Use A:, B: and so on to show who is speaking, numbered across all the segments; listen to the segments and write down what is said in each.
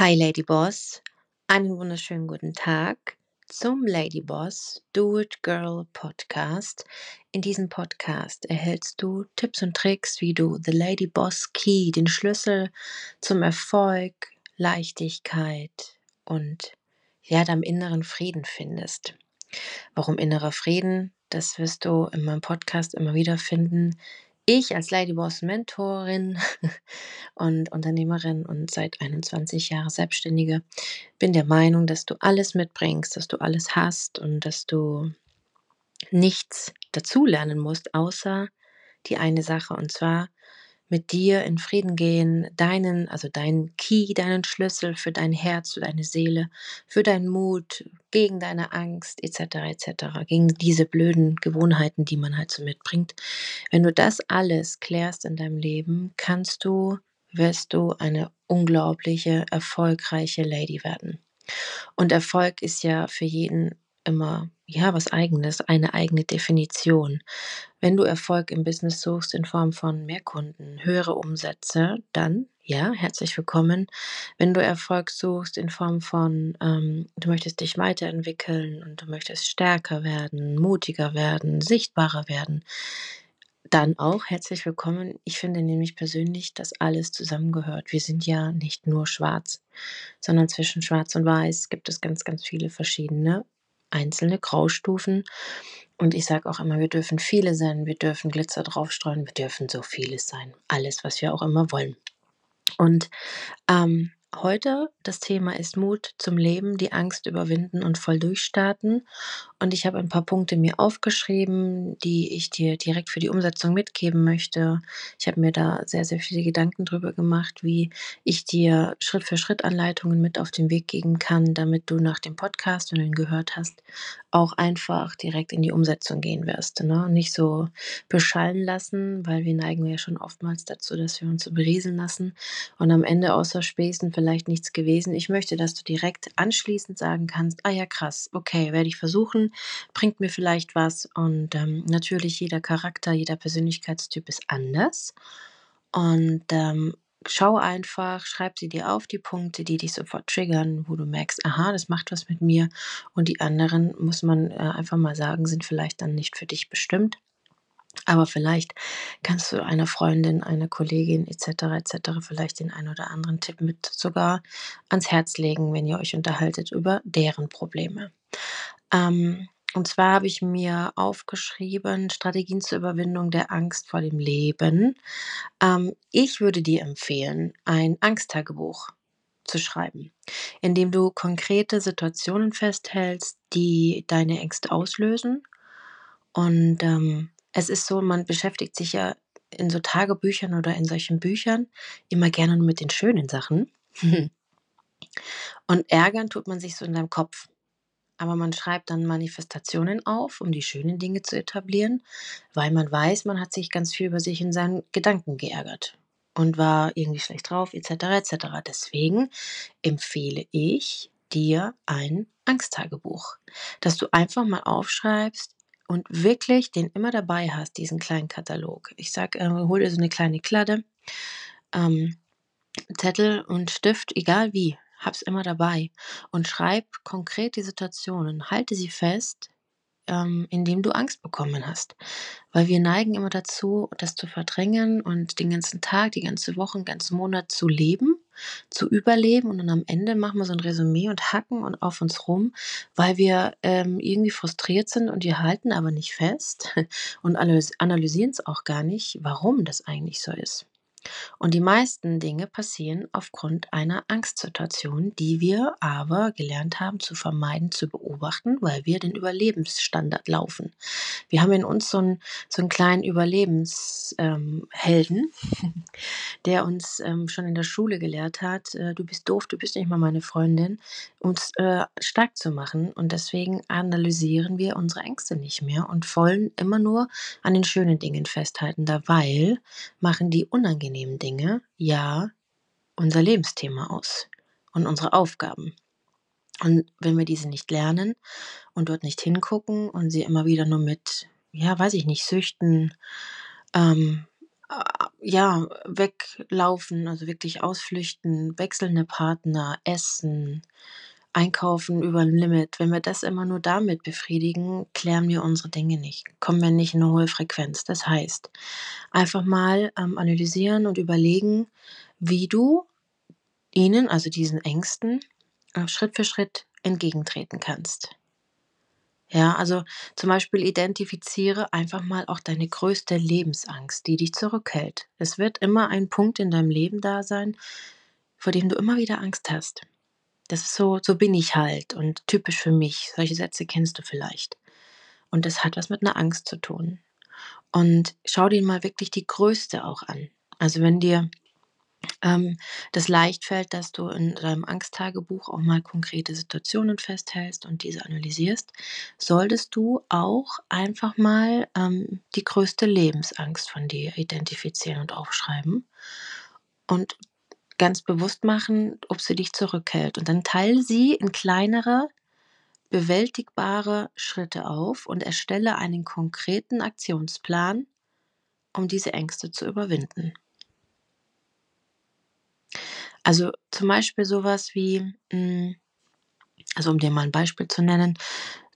A: Hi Lady Boss, einen wunderschönen guten Tag zum Lady Boss Do It Girl Podcast. In diesem Podcast erhältst du Tipps und Tricks, wie du The Lady Boss Key, den Schlüssel zum Erfolg, Leichtigkeit und ja, deinem inneren Frieden findest. Warum innerer Frieden? Das wirst du in meinem Podcast immer wieder finden. Ich als Ladyboss Mentorin und Unternehmerin und seit 21 Jahren Selbstständige bin der Meinung, dass du alles mitbringst, dass du alles hast und dass du nichts dazulernen musst, außer die eine Sache und zwar mit dir in Frieden gehen, deinen, also deinen Key, deinen Schlüssel für dein Herz, für deine Seele, für deinen Mut, gegen deine Angst, etc., etc., gegen diese blöden Gewohnheiten, die man halt so mitbringt. Wenn du das alles klärst in deinem Leben, kannst du, wirst du eine unglaubliche, erfolgreiche Lady werden. Und Erfolg ist ja für jeden immer ja was eigenes, eine eigene Definition. Wenn du Erfolg im Business suchst in Form von mehr Kunden, höhere Umsätze, dann ja, herzlich willkommen. Wenn du Erfolg suchst in Form von, ähm, du möchtest dich weiterentwickeln und du möchtest stärker werden, mutiger werden, sichtbarer werden, dann auch herzlich willkommen. Ich finde nämlich persönlich, dass alles zusammengehört. Wir sind ja nicht nur schwarz, sondern zwischen schwarz und weiß gibt es ganz, ganz viele verschiedene einzelne Graustufen. Und ich sage auch immer, wir dürfen viele sein, wir dürfen Glitzer draufstreuen, wir dürfen so vieles sein. Alles, was wir auch immer wollen. Und ähm, Heute das Thema ist Mut zum Leben, die Angst überwinden und voll durchstarten. Und ich habe ein paar Punkte mir aufgeschrieben, die ich dir direkt für die Umsetzung mitgeben möchte. Ich habe mir da sehr, sehr viele Gedanken drüber gemacht, wie ich dir Schritt für Schritt Anleitungen mit auf den Weg geben kann, damit du nach dem Podcast, wenn du ihn gehört hast, auch einfach direkt in die Umsetzung gehen wirst. Ne? Nicht so beschallen lassen, weil wir neigen ja schon oftmals dazu, dass wir uns so berieseln lassen und am Ende außer Späßen vielleicht nichts gewesen. Ich möchte, dass du direkt anschließend sagen kannst, ah ja, krass, okay, werde ich versuchen, bringt mir vielleicht was. Und ähm, natürlich jeder Charakter, jeder Persönlichkeitstyp ist anders. Und ähm, schau einfach, schreib sie dir auf, die Punkte, die dich sofort triggern, wo du merkst, aha, das macht was mit mir. Und die anderen, muss man äh, einfach mal sagen, sind vielleicht dann nicht für dich bestimmt. Aber vielleicht kannst du einer Freundin, einer Kollegin etc. etc. vielleicht den einen oder anderen Tipp mit sogar ans Herz legen, wenn ihr euch unterhaltet über deren Probleme. Ähm, und zwar habe ich mir aufgeschrieben, Strategien zur Überwindung der Angst vor dem Leben. Ähm, ich würde dir empfehlen, ein Angsttagebuch zu schreiben, in dem du konkrete Situationen festhältst, die deine Ängste auslösen. Und ähm, es ist so, man beschäftigt sich ja in so Tagebüchern oder in solchen Büchern immer gerne nur mit den schönen Sachen. Und ärgern tut man sich so in deinem Kopf. Aber man schreibt dann Manifestationen auf, um die schönen Dinge zu etablieren, weil man weiß, man hat sich ganz viel über sich in seinen Gedanken geärgert und war irgendwie schlecht drauf, etc. etc. Deswegen empfehle ich dir ein Angsttagebuch, dass du einfach mal aufschreibst, und wirklich den immer dabei hast, diesen kleinen Katalog. Ich sag, äh, hol dir so eine kleine Kladde, ähm, Zettel und Stift, egal wie, hab's immer dabei und schreib konkret die Situationen, halte sie fest, ähm, indem du Angst bekommen hast. Weil wir neigen immer dazu, das zu verdrängen und den ganzen Tag, die ganze Woche, den ganzen Monat zu leben, zu überleben und dann am Ende machen wir so ein Resümee und hacken und auf uns rum, weil wir ähm, irgendwie frustriert sind und wir halten aber nicht fest und analysieren es auch gar nicht, warum das eigentlich so ist. Und die meisten Dinge passieren aufgrund einer Angstsituation, die wir aber gelernt haben zu vermeiden, zu beobachten, weil wir den Überlebensstandard laufen. Wir haben in uns so einen, so einen kleinen Überlebenshelden, ähm, der uns ähm, schon in der Schule gelehrt hat, äh, du bist doof, du bist nicht mal meine Freundin, uns äh, stark zu machen. Und deswegen analysieren wir unsere Ängste nicht mehr und wollen immer nur an den schönen Dingen festhalten, da weil machen die unangenehm unangenehmen Dinge ja unser Lebensthema aus und unsere Aufgaben. Und wenn wir diese nicht lernen und dort nicht hingucken und sie immer wieder nur mit, ja, weiß ich nicht, Süchten, ähm, äh, ja, weglaufen, also wirklich ausflüchten, wechselnde Partner, Essen, Einkaufen über Limit. Wenn wir das immer nur damit befriedigen, klären wir unsere Dinge nicht, kommen wir nicht in 'ne hohe Frequenz. Das heißt, einfach mal, ähm, analysieren und überlegen, wie du ihnen, also diesen Ängsten, äh, Schritt für Schritt entgegentreten kannst. Ja, also zum Beispiel identifiziere einfach mal auch deine größte Lebensangst, die dich zurückhält. Es wird immer ein Punkt in deinem Leben da sein, vor dem du immer wieder Angst hast. Das ist so so bin ich halt und typisch für mich. Solche Sätze kennst du vielleicht. Und das hat was mit 'ner Angst zu tun. Und schau dir mal wirklich die größte auch an. Also, wenn dir, ähm, das leicht fällt, dass du in deinem Angsttagebuch auch mal konkrete Situationen festhältst und diese analysierst, solltest du auch einfach mal, ähm, die größte Lebensangst von dir identifizieren und aufschreiben und ganz bewusst machen, ob sie dich zurückhält. Und dann teile sie in kleinere, bewältigbare Schritte auf und erstelle einen konkreten Aktionsplan, um diese Ängste zu überwinden. Also, zum Beispiel so was wie, hm also, um dir mal 'n Beispiel zu nennen,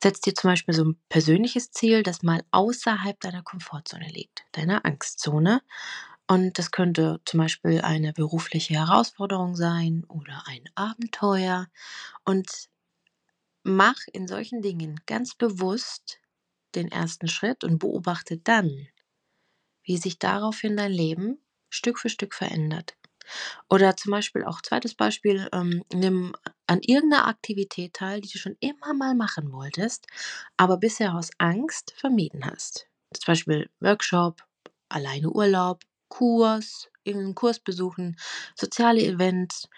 A: setz dir zum Beispiel so 'n persönliches Ziel, das mal außerhalb deiner Komfortzone liegt, deiner Angstzone. Und das könnte zum Beispiel eine berufliche Herausforderung sein oder ein Abenteuer. Und mach in solchen Dingen ganz bewusst den 1. Schritt und beobachte dann, wie sich daraufhin dein Leben Stück für Stück verändert. Oder zum Beispiel auch zweites Beispiel, ähm, nimm an irgend 'ner Aktivität teil, die du schon immer mal machen wolltest, aber bisher aus Angst vermieden hast. Zum Beispiel Workshop, alleine Urlaub, Kurs, irgend 'n Kurs besuchen, soziale Events.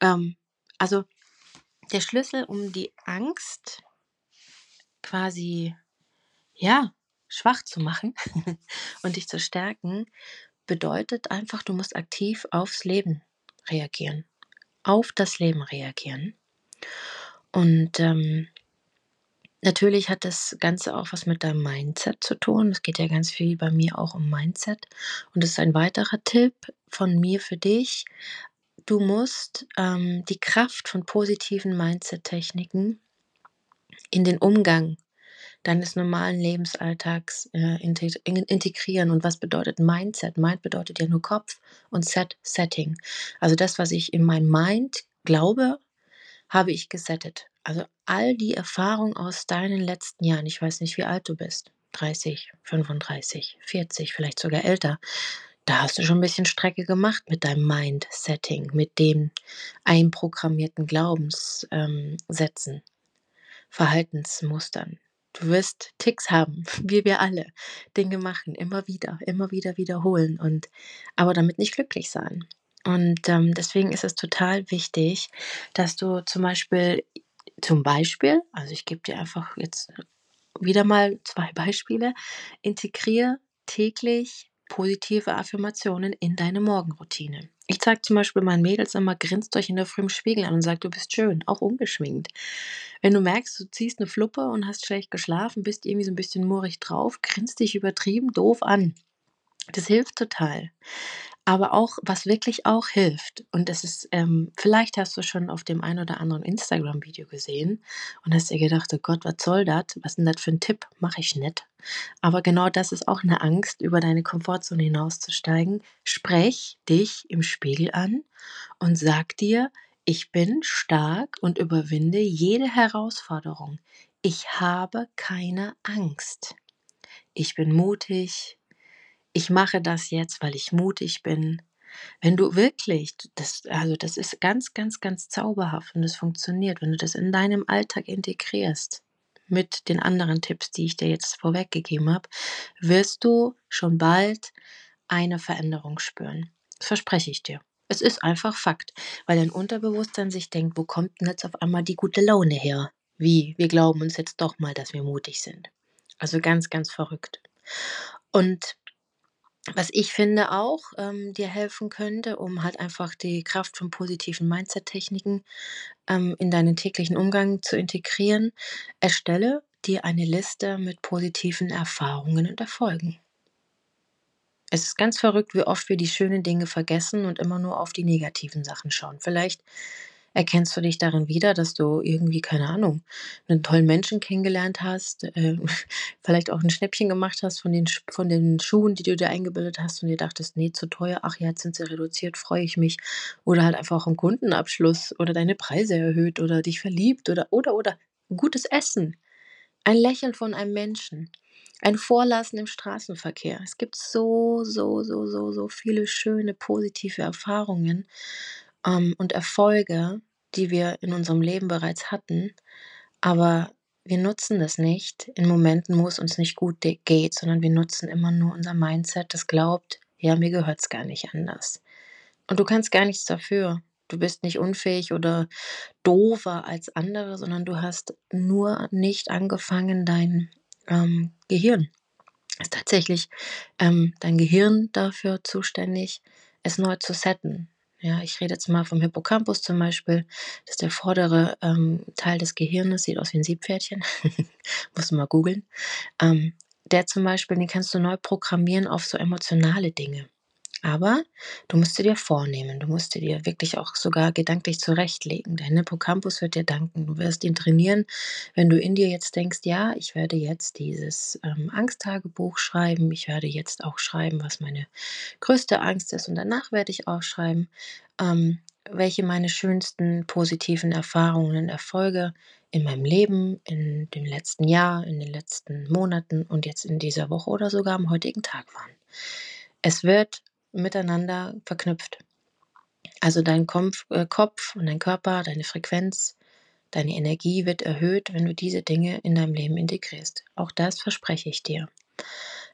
A: Ähm, also, der Schlüssel, um die Angst quasi, ja, schwach zu machen und dich zu stärken, bedeutet einfach, du musst aktiv aufs Leben reagieren auf das Leben reagieren. Und, ähm, natürlich hat das Ganze auch was mit deinem Mindset zu tun. Es geht ja ganz viel bei mir auch um Mindset. Und das ist ein weiterer Tipp von mir für dich. Du musst, ähm, die Kraft von positiven Mindset-Techniken in den Umgang deines normalen Lebensalltags, äh, inte in integrieren. Und was bedeutet Mindset? Mind bedeutet ja nur Kopf und Set Setting. Also, das, was ich in meinem Mind glaube, habe ich gesettet. Also, all die Erfahrung aus deinen letzten Jahren, ich weiß nicht, wie alt du bist, 30, 35, 40, vielleicht sogar älter. Da hast du schon 'n bisschen Strecke gemacht mit deinem Mind-Setting, mit den einprogrammierten Glaubens ähm, Sätzen, Verhaltensmustern. Du wirst Ticks haben, wie wir alle. Dinge machen, immer wieder, immer wieder wiederholen und aber damit nicht glücklich sein. Und, ähm, deswegen ist es total wichtig, dass du zum Beispiel zum Beispiel, also, ich gebe dir einfach jetzt wieder mal 2 Beispiele, integriere täglich positive Affirmationen in deine Morgenroutine. Ich sage zum Beispiel meinen Mädels immer: „Grinst euch in der Früh im Spiegel an und sagt, du bist schön“, auch ungeschminkt. Wenn du merkst, du ziehst 'ne Fluppe und hast schlecht geschlafen, bist irgendwie so 'n bisschen murrig drauf, grinst dich übertrieben doof an. Das hilft total. Aber auch was wirklich auch hilft, und das ist, ähm vielleicht hast du schon auf dem einen oder anderen Instagram-Video gesehen und hast dir gedacht: „Oh Gott, was soll das? Was 'n das für 'n Tipp? Mache ich nicht.“ Aber genau das ist auch 'ne Angst, über deine Komfortzone hinauszusteigen. Sprech dich im Spiegel an und sag dir: „Ich bin stark und überwinde jede Herausforderung. Ich habe keine Angst. Ich bin mutig. Ich mache das jetzt, weil ich mutig bin.“ Wenn du wirklich das also, das ist ganz, ganz, ganz zauberhaft und es funktioniert, wenn du das in deinem Alltag integrierst mit den anderen Tipps, die ich dir jetzt vorweggegeben habe, wirst du schon bald eine Veränderung spüren. Das verspreche ich dir. Es ist einfach Fakt, weil dein Unterbewusstsein sich denkt: „Wo kommt 'n jetzt auf einmal die gute Laune her? Wie, wir glauben uns jetzt doch mal, dass wir mutig sind.“ Also, ganz, ganz verrückt. Und was ich finde auch, ähm, dir helfen könnte, um halt einfach die Kraft von positiven Mindset-Techniken, ähm, in deinen täglichen Umgang zu integrieren: Erstelle dir eine Liste mit positiven Erfahrungen und Erfolgen. Es ist ganz verrückt, wie oft wir die schönen Dinge vergessen und immer nur auf die negativen Sachen schauen. Vielleicht erkennst du dich darin wieder, dass du irgendwie, keine Ahnung, einen tollen Menschen kennengelernt hast, äh, vielleicht auch ein Schnäppchen gemacht hast von den, von den Schuhen, die du dir eingebildet hast und dir dachtest, nee, zu teuer, ach ja, jetzt sind sie reduziert, freue ich mich. Oder halt einfach auch einen Kundenabschluss oder deine Preise erhöht oder dich verliebt oder, oder, oder gutes Essen. Ein Lächeln von einem Menschen. Ein Vorlassen im Straßenverkehr. Es gibt so, so, so, so, so viele schöne positive Erfahrungen ähm, und Erfolge, die wir in unserem Leben bereits hatten, aber wir nutzen das nicht in Momenten, wo es uns nicht gut geht, sondern wir nutzen immer nur unser Mindset, das glaubt, ja, mir gehört es gar nicht anders. Und du kannst gar nichts dafür. Du bist nicht unfähig oder doofer als andere, sondern du hast nur nicht angefangen, dein ähm, Gehirn ist tatsächlich ähm, dein Gehirn dafür zuständig, es neu zu setten. Ja, ich rede jetzt mal vom Hippocampus zum Beispiel. Das ist der vordere ähm, Teil des Gehirnes, sieht aus wie ein Siebpferdchen. Musst du mal googeln. Ähm, der zum Beispiel, den kannst du neu programmieren auf so emotionale Dinge. Aber du musst dir vornehmen, du musst dir wirklich auch sogar gedanklich zurechtlegen. Dein Hippocampus wird dir danken. Du wirst ihn trainieren, wenn du in dir jetzt denkst, ja, ich werde jetzt dieses ähm, Angsttagebuch schreiben, ich werde jetzt auch schreiben, was meine größte Angst ist und danach werde ich auch schreiben, ähm, welche meine schönsten positiven Erfahrungen und Erfolge in meinem Leben, in dem letzten Jahr, in den letzten Monaten und jetzt in dieser Woche oder sogar am heutigen Tag waren. Es wird miteinander verknüpft. Also dein äh, Kopf und dein Körper, deine Frequenz, deine Energie wird erhöht, wenn du diese Dinge in deinem Leben integrierst. Auch das verspreche ich dir.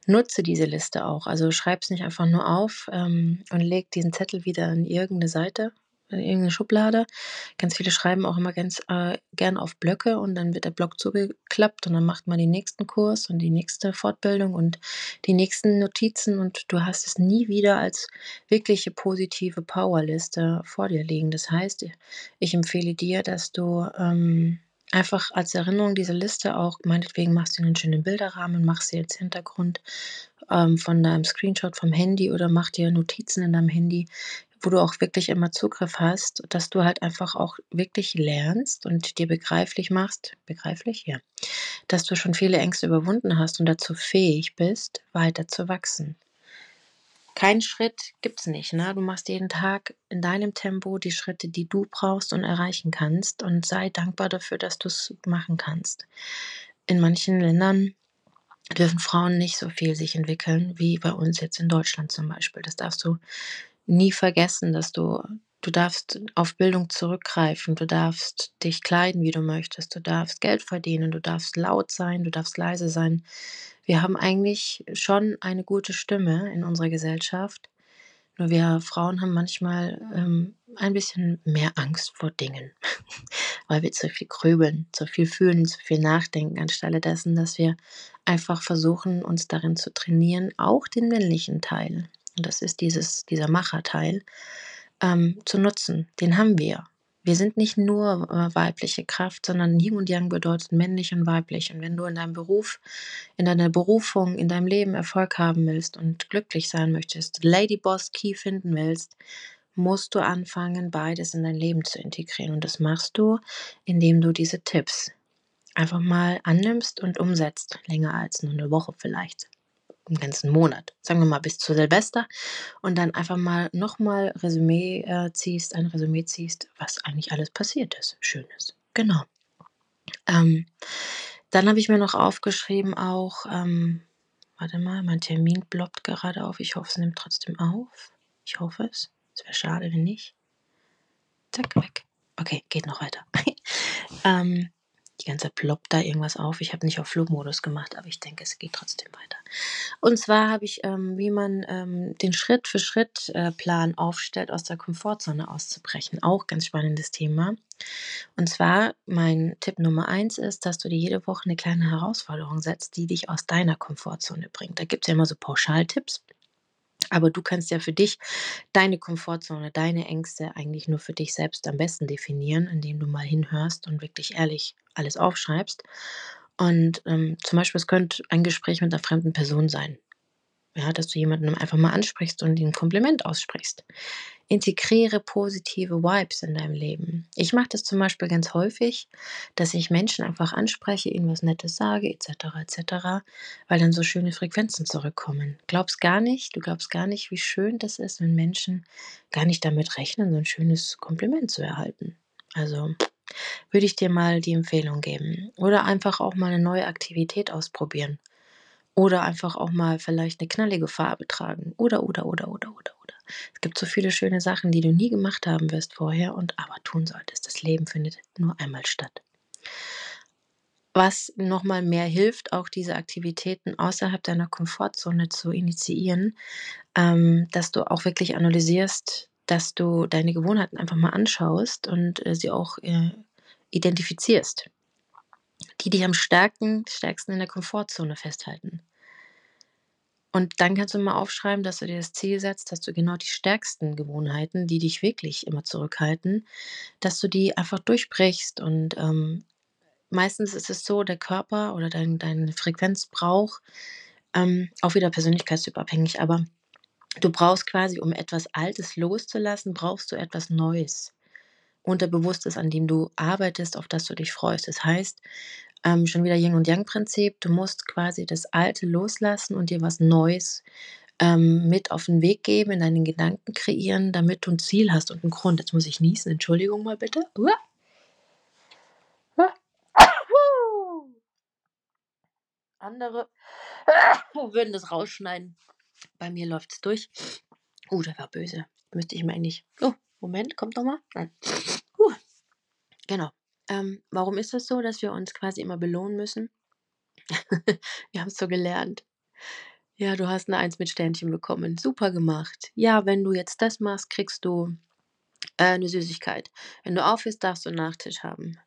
A: Nutze diese Liste auch. Also schreib es nicht einfach nur auf ähm, und leg diesen Zettel wieder in irgendeine Seite, in irgendeine Schublade. Ganz viele schreiben auch immer ganz äh, gern auf Blöcke und dann wird der Block zugeklappt und dann macht man den nächsten Kurs und die nächste Fortbildung und die nächsten Notizen und du hast es nie wieder als wirkliche positive Powerliste vor dir liegen. Das heißt, ich empfehle dir, dass du ähm, einfach als Erinnerung diese Liste auch, meinetwegen machst du einen schönen Bilderrahmen, machst sie als Hintergrund ähm, von deinem Screenshot vom Handy oder mach dir Notizen in deinem Handy, wo du auch wirklich immer Zugriff hast, dass du halt einfach auch wirklich lernst und dir begreiflich machst, begreiflich, ja, dass du schon viele Ängste überwunden hast und dazu fähig bist, weiter zu wachsen. Kein Schritt gibt es nicht, ne? Du machst jeden Tag in deinem Tempo die Schritte, die du brauchst und erreichen kannst und sei dankbar dafür, dass du es machen kannst. In manchen Ländern dürfen Frauen nicht so viel sich entwickeln wie bei uns jetzt in Deutschland zum Beispiel. Das darfst du nie vergessen, dass du, du darfst auf Bildung zurückgreifen, du darfst dich kleiden, wie du möchtest, du darfst Geld verdienen, du darfst laut sein, du darfst leise sein. Wir haben eigentlich schon eine gute Stimme in unserer Gesellschaft. Nur wir Frauen haben manchmal ähm, ein bisschen mehr Angst vor Dingen, weil wir zu viel grübeln, zu viel fühlen, zu viel nachdenken, anstelle dessen, dass wir einfach versuchen, uns darin zu trainieren, auch den männlichen Teil und das ist dieses, dieser Macherteil, ähm, zu nutzen. Den haben wir. Wir sind nicht nur äh, weibliche Kraft, sondern Yin und Yang bedeutet männlich und weiblich. Und wenn du in deinem Beruf, in deiner Berufung, in deinem Leben Erfolg haben willst und glücklich sein möchtest, Lady Boss Key finden willst, musst du anfangen, beides in dein Leben zu integrieren. Und das machst du, indem du diese Tipps einfach mal annimmst und umsetzt. Länger als nur eine Woche vielleicht einen ganzen Monat, sagen wir mal bis zu Silvester und dann einfach mal nochmal Resümee äh, ziehst, ein Resümee ziehst, was eigentlich alles passiert ist. Schönes. Genau. Ähm, dann habe ich mir noch aufgeschrieben auch, ähm, warte mal, mein Termin bloppt gerade auf. Ich hoffe, es nimmt trotzdem auf. Ich hoffe es. Es wäre schade, wenn nicht. Zack, weg. Okay, geht noch weiter. ähm, die ganze Zeit ploppt da irgendwas auf. Ich habe nicht auf Flugmodus gemacht, aber ich denke, es geht trotzdem weiter. Und zwar habe ich, ähm, wie man ähm, den Schritt-für-Schritt-Plan äh, aufstellt, aus der Komfortzone auszubrechen. Auch ganz spannendes Thema. Und zwar, mein Tipp Nummer eins ist, dass du dir jede Woche eine kleine Herausforderung setzt, die dich aus deiner Komfortzone bringt. Da gibt es ja immer so Pauschaltipps. Aber du kannst ja für dich deine Komfortzone, deine Ängste eigentlich nur für dich selbst am besten definieren, indem du mal hinhörst und wirklich ehrlich alles aufschreibst. Und ähm, zum Beispiel, es könnte ein Gespräch mit einer fremden Person sein. Ja, dass du jemanden einfach mal ansprichst und ihm ein Kompliment aussprichst. Integriere positive Vibes in deinem Leben. Ich mache das zum Beispiel ganz häufig, dass ich Menschen einfach anspreche, ihnen was Nettes sage, etc., etc., weil dann so schöne Frequenzen zurückkommen. Glaubst gar nicht, du glaubst gar nicht, wie schön das ist, wenn Menschen gar nicht damit rechnen, so ein schönes Kompliment zu erhalten. Also würde ich dir mal die Empfehlung geben. Oder einfach auch mal eine neue Aktivität ausprobieren. Oder einfach auch mal vielleicht eine knallige Farbe tragen. Oder, oder, oder, oder, oder, oder. Es gibt so viele schöne Sachen, die du nie gemacht haben wirst vorher und aber tun solltest. Das Leben findet nur einmal statt. Was nochmal mehr hilft, auch diese Aktivitäten außerhalb deiner Komfortzone zu initiieren, ähm, dass du auch wirklich analysierst, dass du deine Gewohnheiten einfach mal anschaust und äh, sie auch äh, identifizierst, die dich am stärken, stärksten in der Komfortzone festhalten. Und dann kannst du mal aufschreiben, dass du dir das Ziel setzt, dass du genau die stärksten Gewohnheiten, die dich wirklich immer zurückhalten, dass du die einfach durchbrichst. Und ähm, meistens ist es so, der Körper oder dein, deine Frequenz braucht, ähm, auch wieder persönlichkeitstypabhängig, aber du brauchst quasi, um etwas Altes loszulassen, brauchst du etwas Neues. Unterbewusstes, an dem du arbeitest, auf das du dich freust. Das heißt, ähm, schon wieder Yin und Yang-Prinzip, du musst quasi das Alte loslassen und dir was Neues ähm, mit auf den Weg geben, in deinen Gedanken kreieren, damit du ein Ziel hast und einen Grund. Jetzt muss ich niesen, Entschuldigung mal bitte. Andere würden das rausschneiden. Bei mir läuft es durch. Oh, der war böse. Müsste ich mir eigentlich. Oh, Moment, kommt doch mal. Nein. Uh. Genau. Ähm, warum ist das so, dass wir uns quasi immer belohnen müssen? wir haben es so gelernt. Ja, du hast eine Eins mit Sternchen bekommen. Super gemacht. Ja, wenn du jetzt das machst, kriegst du äh, eine Süßigkeit. Wenn du aufhörst, darfst du einen Nachtisch haben.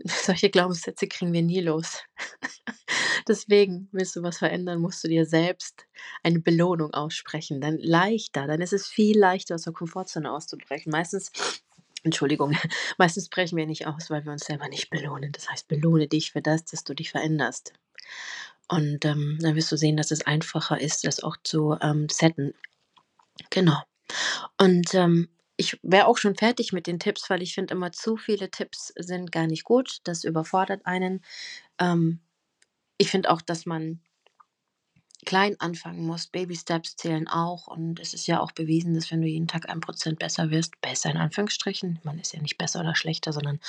A: Solche Glaubenssätze kriegen wir nie los. Deswegen, willst du was verändern, musst du dir selbst eine Belohnung aussprechen. Dann leichter, dann ist es viel leichter, aus der Komfortzone auszubrechen. Meistens Entschuldigung, meistens brechen wir nicht aus, weil wir uns selber nicht belohnen. Das heißt, belohne dich für das, dass du dich veränderst. Und ähm, dann wirst du sehen, dass es einfacher ist, das auch zu ähm, setten. Genau. Und ähm, ich wäre auch schon fertig mit den Tipps, weil ich finde immer zu viele Tipps sind gar nicht gut. Das überfordert einen. Ähm, ich finde auch, dass man klein anfangen musst. Baby Steps zählen auch. Und es ist ja auch bewiesen, dass wenn du jeden Tag ein Prozent besser wirst, besser in Anführungsstrichen, man ist ja nicht besser oder schlechter, sondern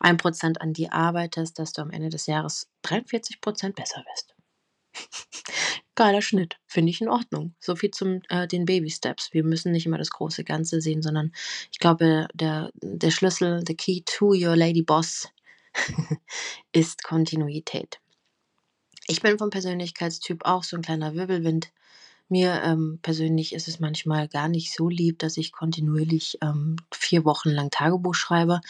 A: ein Prozent an die arbeitest, dass du am Ende des Jahres 43 Prozent besser wirst. Geiler Schnitt, finde ich in Ordnung. So viel zum äh, den Baby Steps. Wir müssen nicht immer das große Ganze sehen, sondern ich glaube, der, der Schlüssel, the key to your lady boss ist Kontinuität. Ich bin vom Persönlichkeitstyp auch so ein kleiner Wirbelwind. Mir ähm, persönlich ist es manchmal gar nicht so lieb, dass ich kontinuierlich ähm, vier Wochen lang Tagebuch schreibe,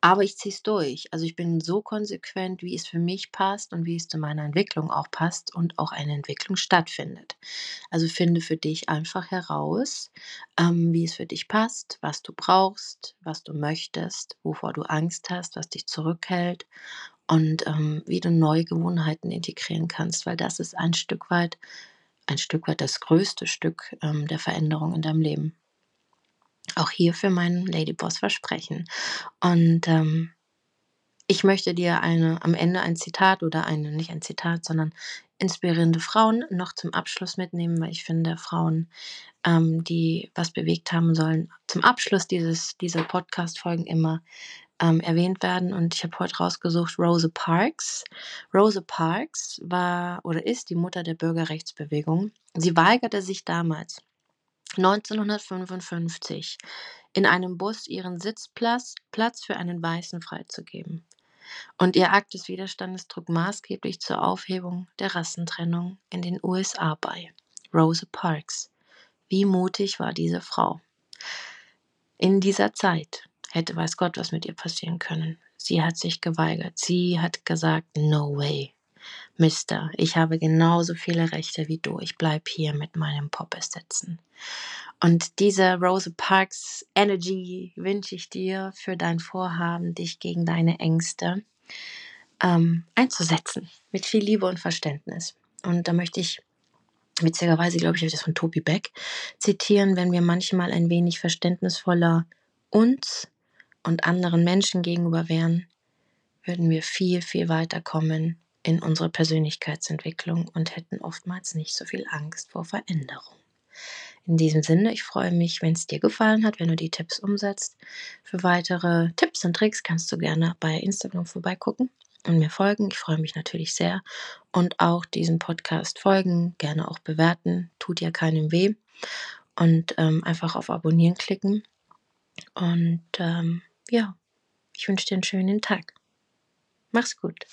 A: aber ich ziehe es durch. Also ich bin so konsequent, wie es für mich passt und wie es zu meiner Entwicklung auch passt und auch eine Entwicklung stattfindet. Also finde für dich einfach heraus, ähm, wie es für dich passt, was du brauchst, was du möchtest, wovor du Angst hast, was dich zurückhält und ähm, wie du neue Gewohnheiten integrieren kannst, weil das ist ein Stück weit, ein Stück weit das größte Stück ähm, der Veränderung in deinem Leben. Auch hier für meinen Ladyboss versprechen. Und ähm, ich möchte dir eine, am Ende ein Zitat oder eine, nicht ein Zitat, sondern inspirierende Frauen noch zum Abschluss mitnehmen, weil ich finde, Frauen, ähm, die was bewegt haben sollen, zum Abschluss dieses, dieser Podcast-Folgen immer ähm, erwähnt werden. Und ich habe heute rausgesucht Rosa Parks. Rosa Parks war oder ist die Mutter der Bürgerrechtsbewegung. Sie weigerte sich damals 1955 in einem Bus ihren Sitzplatz Platz für einen Weißen freizugeben. Und ihr Akt des Widerstandes trug maßgeblich zur Aufhebung der Rassentrennung in den USA bei. Rosa Parks. Wie mutig war diese Frau? In dieser Zeit hätte weiß Gott, was mit ihr passieren können. Sie hat sich geweigert. Sie hat gesagt, no way. Mister, ich habe genauso viele Rechte wie du. Ich bleib hier mit meinem Poppes sitzen. Und diese Rosa Parks Energy wünsche ich dir für dein Vorhaben, dich gegen deine Ängste ähm, einzusetzen. Mit viel Liebe und Verständnis. Und da möchte ich witzigerweise, glaube ich, habe ich das von Toby Beck zitieren, wenn wir manchmal ein wenig verständnisvoller uns und anderen Menschen gegenüber wären, würden wir viel, viel weiter kommen in unserer Persönlichkeitsentwicklung und hätten oftmals nicht so viel Angst vor Veränderung. In diesem Sinne, ich freue mich, wenn es dir gefallen hat, wenn du die Tipps umsetzt. Für weitere Tipps und Tricks kannst du gerne bei Instagram vorbeigucken und mir folgen. Ich freue mich natürlich sehr. Und auch diesen Podcast folgen, gerne auch bewerten, tut ja keinem weh. Und ähm, einfach auf Abonnieren klicken. Und ähm, ja, ich wünsche dir einen schönen Tag. Mach's gut.